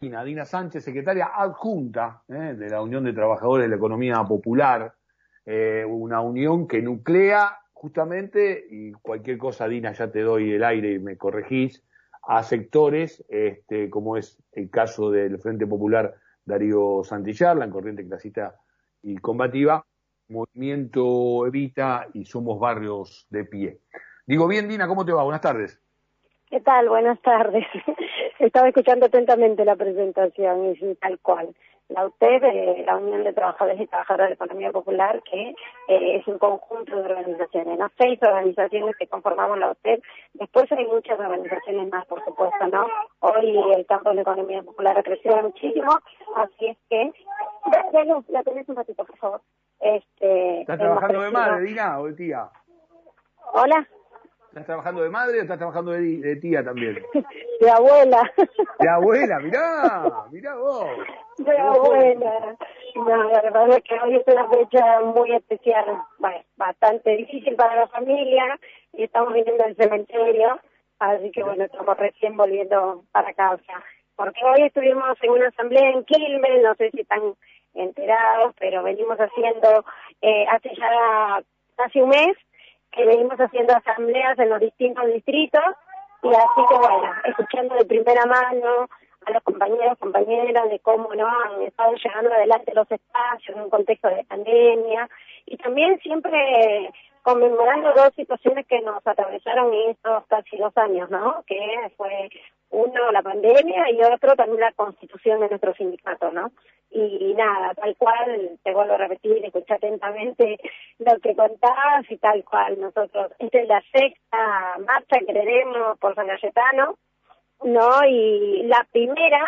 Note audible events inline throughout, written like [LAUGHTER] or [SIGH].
Dina Sánchez, secretaria adjunta ¿eh? de la Unión de Trabajadores de la Economía Popular, eh, una unión que nuclea justamente, y cualquier cosa, Dina, ya te doy el aire y me corregís, a sectores, este, como es el caso del Frente Popular Darío Santillar, la corriente clasista y combativa, Movimiento Evita y Somos Barrios de Pie. Digo bien, Dina, ¿cómo te va? Buenas tardes. ¿Qué tal? Buenas tardes. Estaba escuchando atentamente la presentación y tal cual. La UTEP, eh, la Unión de Trabajadores y Trabajadoras de Economía Popular, que eh, es un conjunto de organizaciones, ¿no? Seis organizaciones que conformamos la UTEP. Después hay muchas organizaciones más, por supuesto, ¿no? Hoy el campo de la economía popular ha crecido muchísimo, así es que... Ya, no, la tenés un ratito, por favor. Este, ¿Estás trabajando de madre, Dina, o de tía? Hola. ¿Estás trabajando de madre o estás trabajando de, tía también? [LAUGHS] De abuela. De abuela, mirá, mirá vos. De abuela. No, la verdad es que hoy es una fecha muy especial, bastante difícil para la familia y estamos viniendo del cementerio, así que bueno, estamos recién volviendo para casa. Porque hoy estuvimos en una asamblea en Quilmes, no sé si están enterados, pero venimos haciendo eh, hace ya casi un mes que venimos haciendo asambleas en los distintos distritos y así que bueno, escuchando de primera mano a los compañeros, compañeras de cómo no han estado llevando adelante los espacios en un contexto de pandemia y también siempre conmemorando dos situaciones que nos atravesaron en estos casi dos años, ¿no? Que fue uno la pandemia y otro también la constitución de nuestro sindicato, ¿no? Y, nada, tal cual, te vuelvo a repetir, escucha atentamente lo que contabas y tal cual nosotros, esta es la sexta marcha que tenemos por San Cayetano, ¿no? Y la primera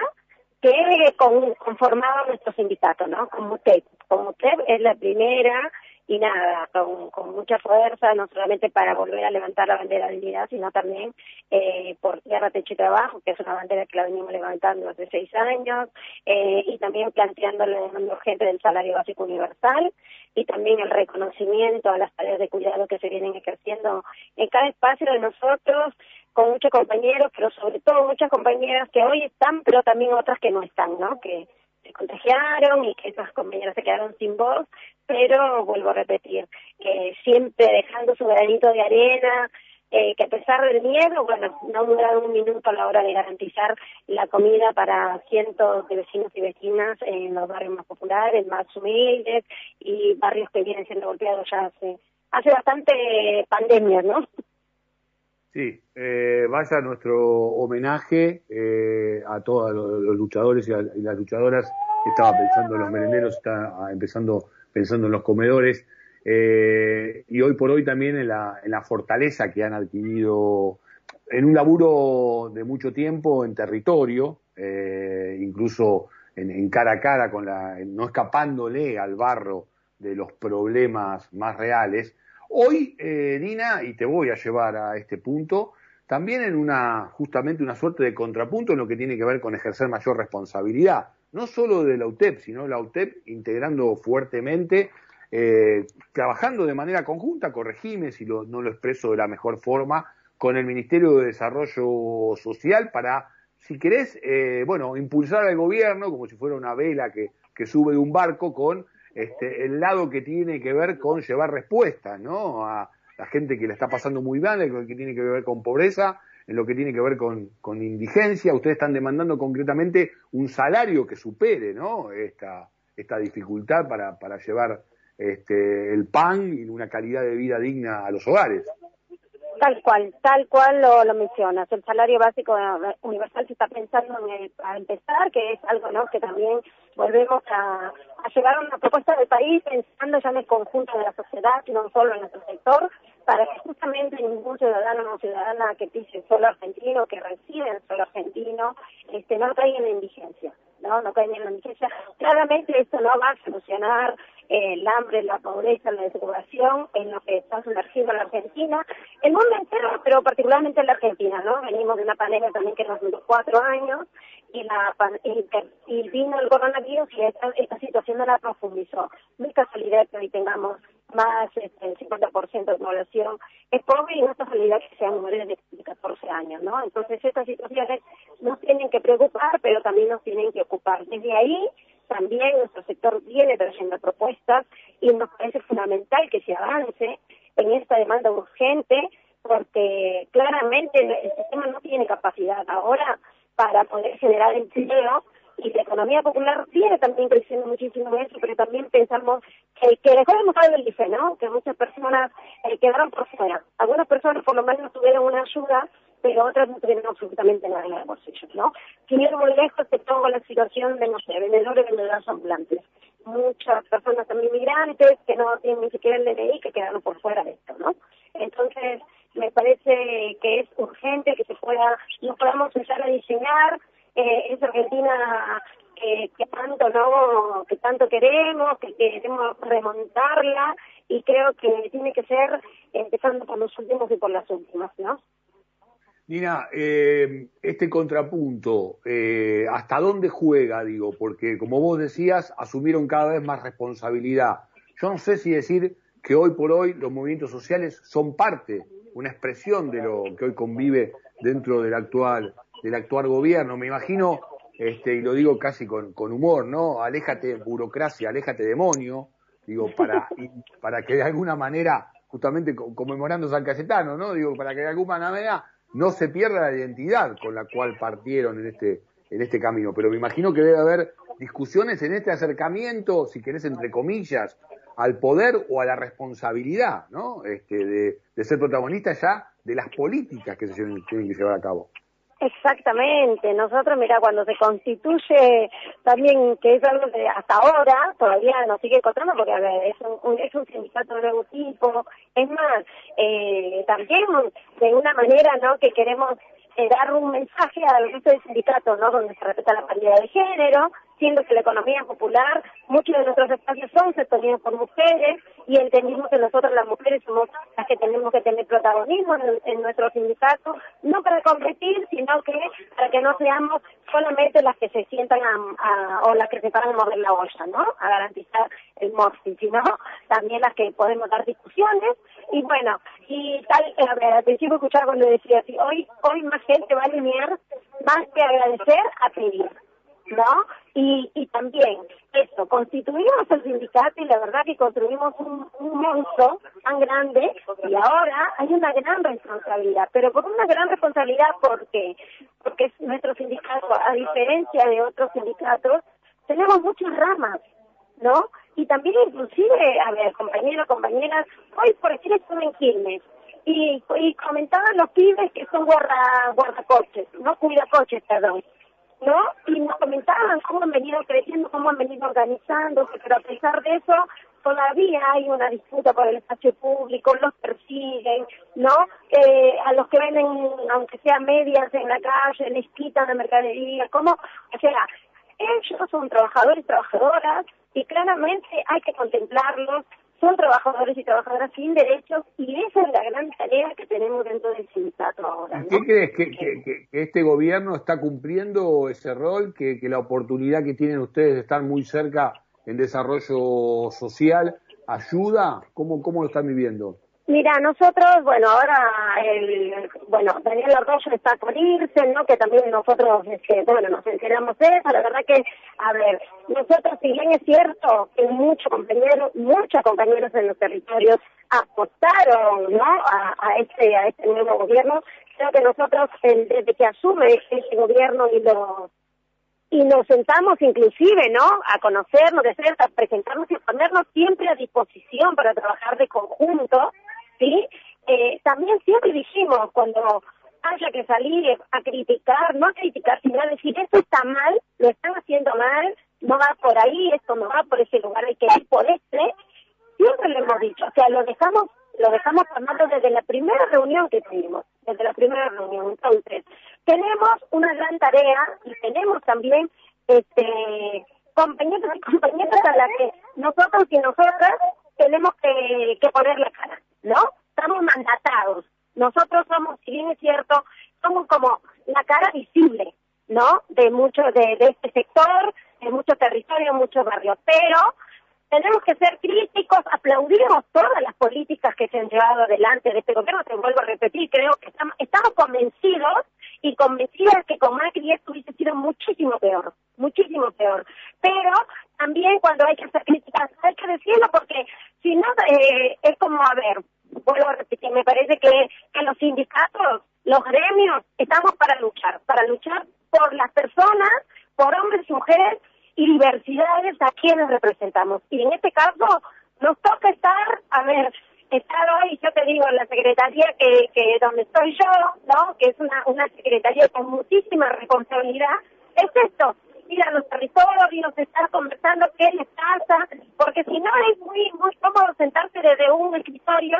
que conformaba nuestro sindicato, ¿no? Como usted, como usted es la primera y nada, con, mucha fuerza, no solamente para volver a levantar la bandera de dignidad, sino también eh, por tierra, techo y trabajo, que es una bandera que la venimos levantando hace seis años, eh, y también planteando la demanda urgente del salario básico universal, y también el reconocimiento a las tareas de cuidado que se vienen ejerciendo en cada espacio de nosotros, con muchos compañeros, pero sobre todo muchas compañeras que hoy están, pero también otras que no están, ¿no? Que se contagiaron y que esas compañeras se quedaron sin voz, pero vuelvo a repetir, que siempre dejando su granito de arena, eh, que a pesar del miedo, bueno, no duraron un minuto a la hora de garantizar la comida para cientos de vecinos y vecinas en los barrios más populares, más humildes y barrios que vienen siendo golpeados ya hace, hace bastante pandemia, ¿no? Sí, eh, vaya nuestro homenaje eh, a todos los, luchadores y, las luchadoras. Estaba pensando en los merenderos, está empezando pensando en los comedores. Eh, y hoy por hoy también en la, en la fortaleza que han adquirido en un laburo de mucho tiempo en territorio, eh, incluso en, en, cara a cara, con la, no escapándole al barro de los problemas más reales, Hoy, eh, Dina, y te voy a llevar a este punto, también en una, justamente una suerte de contrapunto en lo que tiene que ver con ejercer mayor responsabilidad, no solo de la UTEP, sino la UTEP integrando fuertemente, eh, trabajando de manera conjunta, corregime si no lo expreso de la mejor forma, con el Ministerio de Desarrollo Social para, si querés, eh, bueno, impulsar al gobierno como si fuera una vela que sube de un barco con este, el lado que tiene que ver con llevar respuestas, ¿no? A la gente que le está pasando muy mal, en lo que tiene que ver con pobreza, en lo que tiene que ver con, con indigencia. Ustedes están demandando concretamente un salario que supere, ¿no? Esta, esta dificultad para, para llevar este, el pan y una calidad de vida digna a los hogares. Tal cual, tal cual lo, lo mencionas. El salario básico universal se está pensando en empezar, que es algo ¿no? que también volvemos a, a llevar una propuesta del país pensando ya en el conjunto de la sociedad, no solo en nuestro sector, para que justamente ningún ciudadano o ciudadana que pise solo argentino, que reside en solo argentino, este, no caiga en la indigencia. ¿no? No caiga en la indigencia. Claramente esto no va a solucionar el hambre, la pobreza, la desocupación en lo que está sumergido la Argentina, el mundo entero, pero particularmente en la Argentina, ¿no? Venimos de una pandemia también que nos duró cuatro años y la y, vino el coronavirus y esta, esta situación no la profundizó. No es casualidad que hoy tengamos más este, el 50% de población es pobre y no es realidad que sean mujeres de, 14 años, ¿no? Entonces estas situaciones nos tienen que preocupar, pero también nos tienen que ocupar. Desde ahí también nuestro sector viene trayendo propuestas y nos parece fundamental que se avance en esta demanda urgente porque claramente el sistema no tiene capacidad ahora para poder generar empleo y la economía popular viene también creciendo muchísimo eso, pero también pensamos que, que dejó de el IFE, ¿no? Que muchas personas eh, quedaron por fuera. Algunas personas por lo menos tuvieron una ayuda, pero otras no tuvieron absolutamente nada en el bolsillo, ¿no? Sin ir muy lejos, te pongo la situación de, no sé, vendedores y vendedoras ambulantes. Muchas personas también migrantes que no tienen ni siquiera el DNI que quedaron por fuera de esto, ¿no? Entonces, me parece que es urgente que se pueda, no podamos empezar a diseñar eh, esa Argentina que, que tanto no, que tanto queremos, que queremos remontarla y creo que tiene que ser empezando por los últimos y por las últimas, ¿no? Nina, eh, este contrapunto, eh, ¿hasta dónde juega, digo? Porque como vos decías, asumieron cada vez más responsabilidad. Yo no sé si decir que hoy por hoy los movimientos sociales son parte, una expresión de lo que hoy convive dentro del actual del actual gobierno. Me imagino, este, y lo digo casi con, con humor, ¿no? Aléjate burocracia, aléjate demonio, digo, para, para que de alguna manera, justamente conmemorando San Cayetano, ¿no? Digo, para que de alguna manera no se pierda la identidad con la cual partieron en este, en este camino. Pero me imagino que debe haber discusiones en este acercamiento, si querés, entre comillas, al poder o a la responsabilidad, ¿no? Este, de, de ser protagonista ya de las políticas que se tienen que llevar a cabo. Exactamente, nosotros, mira, cuando se constituye también, que es algo que hasta ahora todavía nos sigue contando, porque a ver, es un, es un sindicato de nuevo tipo, es más, eh, también de una manera, ¿no?, que queremos dar un mensaje al resto del sindicato, ¿no?, donde se respeta la paridad de género, siendo que la economía popular, muchos de nuestros espacios son sostenidos por mujeres y entendimos que nosotros las mujeres somos las que tenemos que tener protagonismo en, nuestro sindicato, no para competir, sino que para que no seamos solamente las que se sientan a, o las que se paran a mover la olla, ¿no? A garantizar el MOSI, sino también las que podemos dar discusiones y bueno, y tal, ver, al principio escuchaba cuando decía así, hoy, hoy más gente va a alinear más que agradecer a pedir. ¿no? Y, y también eso, constituimos el sindicato y la verdad que construimos un, un monstruo tan grande y ahora hay una gran responsabilidad, pero por una gran responsabilidad porque porque nuestro sindicato, a diferencia de otros sindicatos, tenemos muchas ramas, ¿no? Y también inclusive, a ver, compañeros, compañeras, hoy por decir estuve en Quilmes y, comentaban los pibes que son guarda, guardacoches, no cuidacoches, perdón ¿no? Y nos comentaban cómo han venido creciendo, cómo han venido organizándose, pero a pesar de eso, todavía hay una disputa por el espacio público, los persiguen, ¿no? Eh, a los que venden, aunque sean medias en la calle, les quitan la mercadería, ¿cómo? O sea, ellos son trabajadores trabajadoras y claramente hay que contemplarlos son trabajadores y trabajadoras sin derechos y esa es la gran tarea que tenemos dentro del sindicato ahora. ¿Qué crees que, que, este gobierno está cumpliendo ese rol, que, que la oportunidad que tienen ustedes de estar muy cerca en desarrollo social ayuda? ¿Cómo, cómo lo están viviendo? Mira, nosotros, bueno, ahora, el, bueno, Daniel Arroyo está por irse, ¿no? Que también nosotros, este, bueno, nos enteramos de eso. La verdad que, a ver, nosotros, si bien es cierto que muchos compañeros, muchos compañeros en los territorios apostaron, ¿no? A, a este, a este nuevo gobierno, creo que nosotros, desde que asume este gobierno y los y nos sentamos inclusive, ¿no? A conocernos de cerca, a presentarnos y a ponernos siempre a disposición para trabajar de conjunto ¿sí? Eh, también siempre dijimos, cuando haya que salir a criticar, no a criticar, sino a decir, esto está mal, lo están haciendo mal, no va por ahí, esto no va por ese lugar, hay que ir por este, siempre lo hemos dicho, o sea, lo dejamos lo dejamos formando desde la primera reunión que tuvimos, desde la primera reunión. Entonces, tenemos una gran tarea y tenemos también este compañeros y compañeras a las que nosotros y nosotras tenemos que, que poner la cara. ¿No? Estamos mandatados. Nosotros somos, si bien es cierto, somos como la cara visible, ¿no? De mucho, de, de este sector, de muchos territorios, muchos barrios, pero tenemos que ser críticos, aplaudimos todas las políticas que se han llevado adelante de este gobierno, te vuelvo a repetir, creo que estamos, estamos convencidos y convencidas que con Macri esto hubiese sido muchísimo peor, muchísimo peor. Pero también cuando hay que hacer críticas hay que decirlo porque si no eh, es como, a ver, vuelvo a repetir, me parece que, que los sindicatos, los gremios, estamos para luchar, para luchar por las personas, por hombres y mujeres y diversidades a quienes representamos. Y en este caso nos toca estar, a ver, estar hoy, yo te digo, en la secretaría que, que donde estoy yo, ¿no? Que es una, una secretaría con muchísima responsabilidad, es esto, ir a los territorios, estar conversando qué les pasa, porque si no es muy, muy cómodo sentarse desde un escritorio,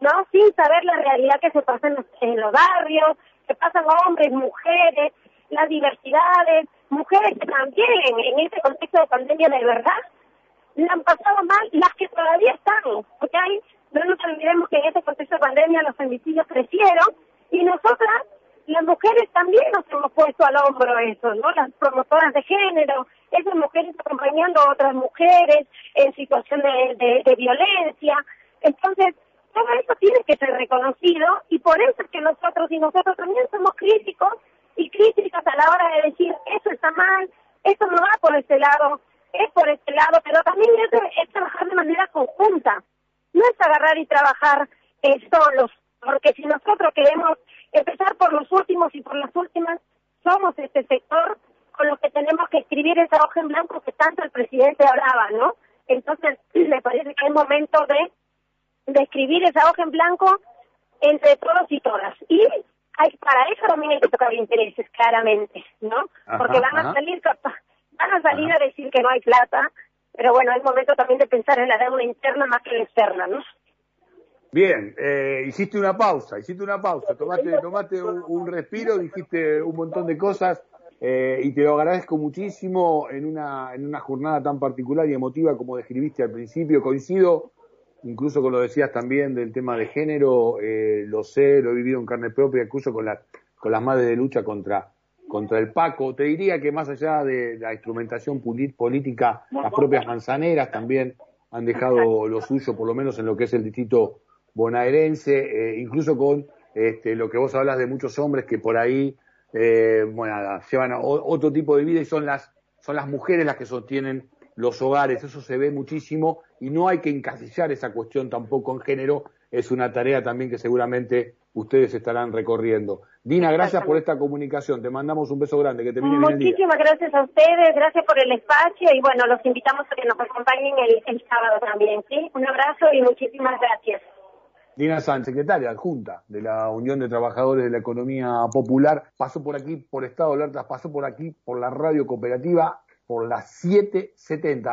¿no? Sin saber la realidad que se pasa en los, en los barrios, que pasan hombres, mujeres, las diversidades, mujeres que también en, este contexto de pandemia de verdad la han pasado mal, las que todavía están, ¿ok? No nos olvidemos que en este contexto de pandemia los femicidios crecieron y nosotras, las mujeres también nos hemos puesto al hombro eso, ¿no? Las promotoras de género, esas mujeres acompañando a otras mujeres en situación de, violencia. Entonces, todo eso tiene que ser reconocido y por eso es que nosotros y nosotros también somos críticos y críticas a la hora de decir eso está mal, eso no va por este lado, es por este lado, pero también es, trabajar de manera conjunta, no es agarrar y trabajar eh, solos, porque si nosotros queremos empezar por los últimos y por las últimas, somos este sector con lo que tenemos que escribir esa hoja en blanco que tanto el presidente hablaba, ¿no? Entonces, [CLEARS THROAT] me parece que es momento de, de escribir esa hoja en blanco entre todos y todas. Y hay, para eso también hay que tocar intereses, claramente, ¿no? Porque van a salir van a salir a decir que no hay plata, pero bueno, es momento también de pensar en la deuda interna más que la externa, ¿no? Bien, eh, hiciste una pausa, hiciste una pausa, tomaste, tomaste un, respiro, dijiste un montón de cosas eh, y te lo agradezco muchísimo en una, en una jornada tan particular y emotiva como describiste al principio. Coincido incluso con lo decías también del tema de género, eh, lo sé, lo he vivido en carne propia, incluso con, con las madres de lucha contra, contra el Paco. Te diría que más allá de la instrumentación política, las propias manzaneras también han dejado lo suyo, por lo menos en lo que es el distrito bonaerense, eh, incluso con este, lo que vos hablas de muchos hombres que por ahí, eh, bueno, llevan otro tipo de vida y son las, son las mujeres las que sostienen los hogares, eso se ve muchísimo y no hay que encasillar esa cuestión tampoco en género, es una tarea también que seguramente ustedes estarán recorriendo. Dina, gracias por esta comunicación, te mandamos un beso grande, que te Muchísimas gracias a ustedes, gracias por el espacio. Y bueno, los invitamos a que nos acompañen el, el sábado también, ¿sí? Un abrazo y muchísimas gracias. Dina Sánchez, secretaria adjunta de la Unión de Trabajadores de la Economía Popular, pasó por aquí por Estado de Alertas, pasó por aquí por la radio cooperativa por las 7.70.